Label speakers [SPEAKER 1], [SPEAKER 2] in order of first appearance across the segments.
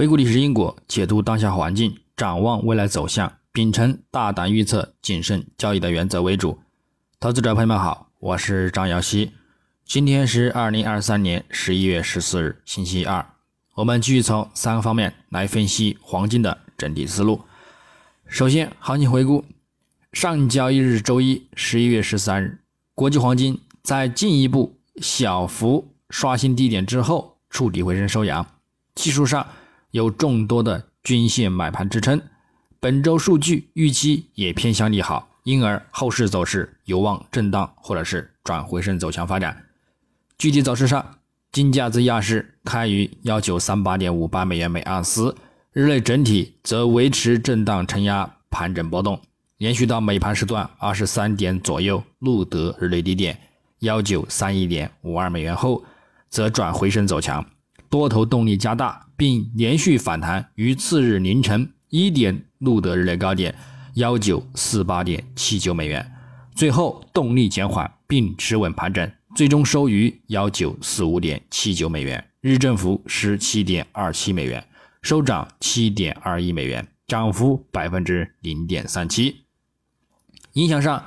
[SPEAKER 1] 回顾历史因果，解读当下环境，展望未来走向，秉承大胆预测、谨慎交易的原则为主。投资者朋友们好，我是张瑶希。今天是二零二三年十一月十四日，星期二。我们继续从三个方面来分析黄金的整体思路。首先，行情回顾：上交易日周一，十一月十三日，国际黄金在进一步小幅刷新低点之后，触底回升收阳。技术上有众多的均线买盘支撑，本周数据预期也偏向利好，因而后市走势有望震荡或者是转回升走强发展。具体走势上，金价自亚市开于幺九三八点五八美元每盎司，日内整体则维持震荡承压盘整波动，连续到美盘时段二十三点左右录得日内低点幺九三一点五二美元后，则转回升走强。多头动力加大，并连续反弹，于次日凌晨一点录得日内高点幺九四八点七九美元，最后动力减缓并持稳盘整，最终收于幺九四五点七九美元，日振幅十七点二七美元，收涨七点二一美元，涨幅百分之零点三七。影响上，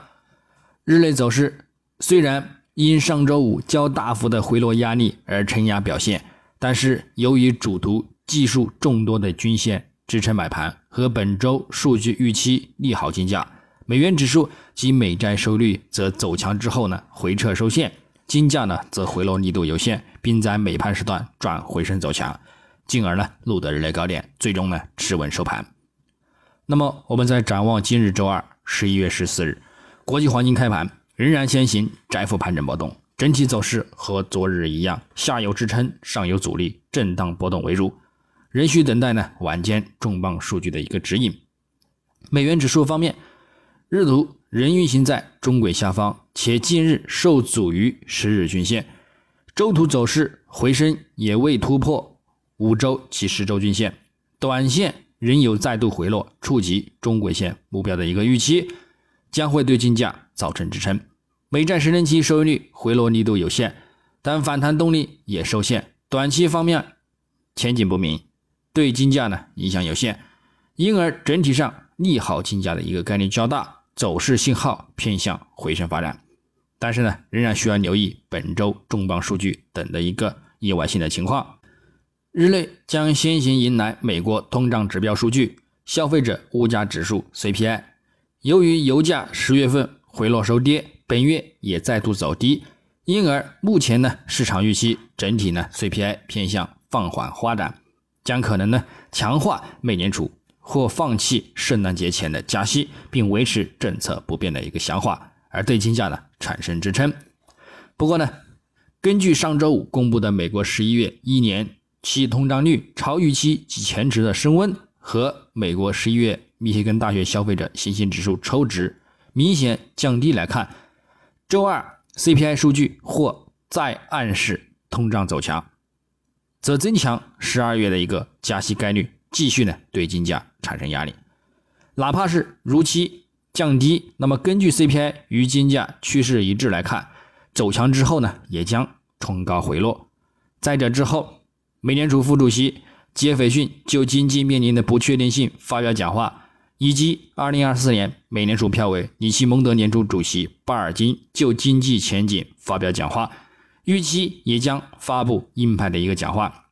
[SPEAKER 1] 日内走势虽然因上周五较大幅的回落压力而承压表现。但是，由于主图技术众多的均线支撑买盘和本周数据预期利好金价，美元指数及美债收益率则走强之后呢回撤收线，金价呢则回落力度有限，并在美盘时段转回升走强，进而呢录得日内高点，最终呢持稳收盘。那么，我们在展望今日周二十一月十四日，国际黄金开盘仍然先行窄幅盘整波动。整体走势和昨日一样，下有支撑，上有阻力，震荡波动为主，仍需等待呢晚间重磅数据的一个指引。美元指数方面，日图仍运行在中轨下方，且近日受阻于十日均线，周图走势回升也未突破五周及十周均线，短线仍有再度回落触及中轨线目标的一个预期，将会对金价造成支撑。美债十年期收益率回落力度有限，但反弹动力也受限，短期方面前景不明，对金价呢影响有限，因而整体上利好金价的一个概率较大，走势信号偏向回升发展。但是呢，仍然需要留意本周重磅数据等的一个意外性的情况。日内将先行迎来美国通胀指标数据、消费者物价指数 CPI，由于油价十月份回落收跌。本月也再度走低，因而目前呢，市场预期整体呢 CPI 偏向放缓发展，将可能呢强化美联储或放弃圣诞节前的加息，并维持政策不变的一个想法，而对金价呢产生支撑。不过呢，根据上周五公布的美国十一月一年期通胀率超预期及前值的升温，和美国十一月密歇根大学消费者信心指数抽值明显降低来看。周二 CPI 数据或再暗示通胀走强，则增强十二月的一个加息概率，继续呢对金价产生压力。哪怕是如期降低，那么根据 CPI 与金价趋势一致来看，走强之后呢也将冲高回落。再者之后，美联储副主席杰斐逊就经济面临的不确定性发表讲话。以及二零二四年美联储票委里奇蒙德年度主席巴尔金就经济前景发表讲话，预期也将发布鹰派的一个讲话，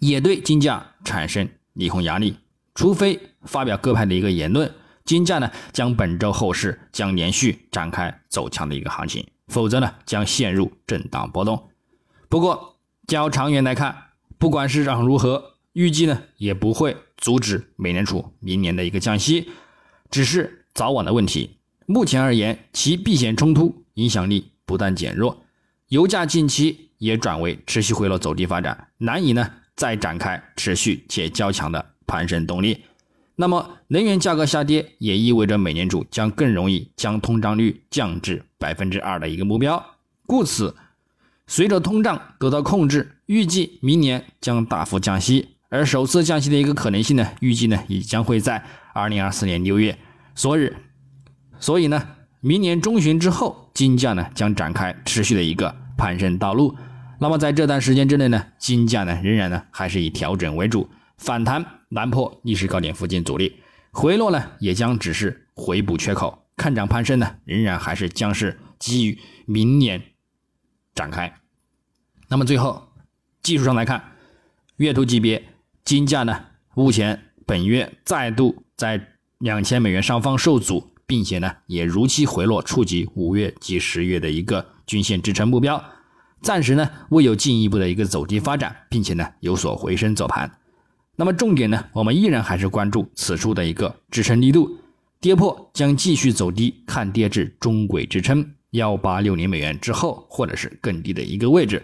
[SPEAKER 1] 也对金价产生利空压力。除非发表鸽派的一个言论，金价呢将本周后市将连续展开走强的一个行情，否则呢将陷入震荡波动。不过较长远来看，不管市场如何。预计呢也不会阻止美联储明年的一个降息，只是早晚的问题。目前而言，其避险冲突影响力不断减弱，油价近期也转为持续回落走低发展，难以呢再展开持续且较强的攀升动力。那么，能源价格下跌也意味着美联储将更容易将通胀率降至百分之二的一个目标。故此，随着通胀得到控制，预计明年将大幅降息。而首次降息的一个可能性呢，预计呢也将会在二零二四年六月所日，所以呢，明年中旬之后，金价呢将展开持续的一个攀升道路。那么在这段时间之内呢，金价呢仍然呢还是以调整为主，反弹难破历史高点附近阻力，回落呢也将只是回补缺口，看涨攀升呢仍然还是将是基于明年展开。那么最后技术上来看，月图级别金价呢目前本月再度在两千美元上方受阻，并且呢也如期回落触及五月及十月的一个均线支撑目标。暂时呢未有进一步的一个走低发展，并且呢有所回升走盘。那么重点呢，我们依然还是关注此处的一个支撑力度，跌破将继续走低，看跌至中轨支撑幺八六零美元之后，或者是更低的一个位置。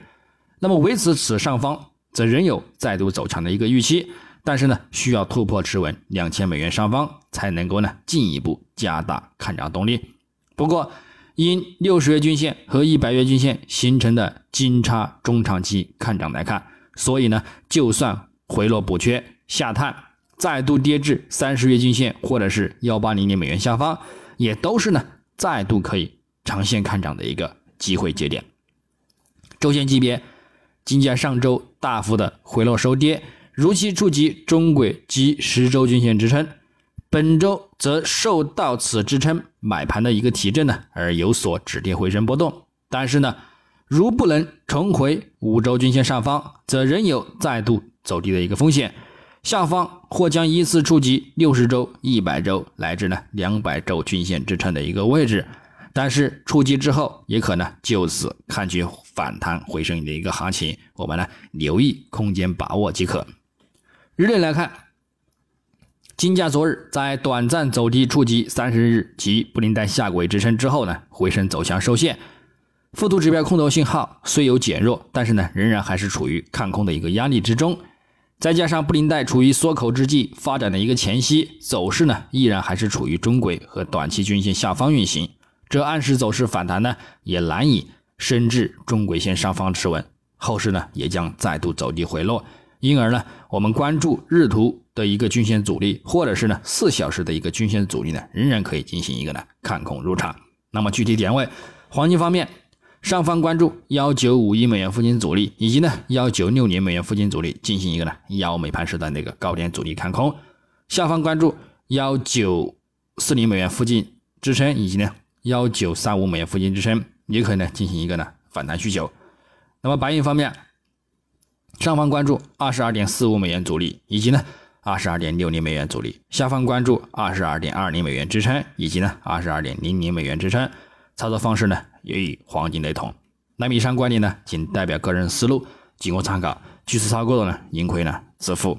[SPEAKER 1] 那么维持此上方，则仍有再度走强的一个预期，但是呢需要突破持稳两千美元上方，才能够呢进一步加大看涨动力。不过，因六十月均线和一百月均线形成的金叉中长期看涨来看，所以呢，就算回落补缺下探，再度跌至三十月均线或者是幺八零零美元下方，也都是呢再度可以长线看涨的一个机会节点。周线级别，金价上周大幅的回落收跌，如期触及中轨及十周均线支撑。本周则受到此支撑买盘的一个提振呢，而有所止跌回升波动。但是呢，如不能重回五周均线上方，则仍有再度走低的一个风险。下方或将依次触及六十周、一百周乃至呢两百周均线支撑的一个位置。但是触及之后，也可呢就此看去反弹回升的一个行情。我们呢留意空间把握即可。日内来看。金价昨日在短暂走低触及三十日及布林带下轨支撑之后呢，回升走强受限，附图指标空头信号虽有减弱，但是呢，仍然还是处于看空的一个压力之中。再加上布林带处于缩口之际发展的一个前夕，走势呢依然还是处于中轨和短期均线下方运行，这暗示走势反弹呢也难以升至中轨线上方持稳，后市呢也将再度走低回落。因而呢，我们关注日图的一个均线阻力，或者是呢四小时的一个均线阻力呢，仍然可以进行一个呢看空入场。那么具体点位，黄金方面，上方关注幺九五亿美元附近阻力，以及呢幺九六零美元附近阻力，进行一个呢幺美盘时的那个高点阻力看空；下方关注幺九四零美元附近支撑，以及呢幺九三五美元附近支撑，也可以呢进行一个呢反弹需求。那么白银方面。上方关注二十二点四五美元阻力，以及呢二十二点六零美元阻力；下方关注二十二点二零美元支撑，以及呢二十二点零零美元支撑。操作方式呢也与黄金雷同。那么以上观点呢仅代表个人思路，仅供参考。据此操作的呢盈亏呢自负。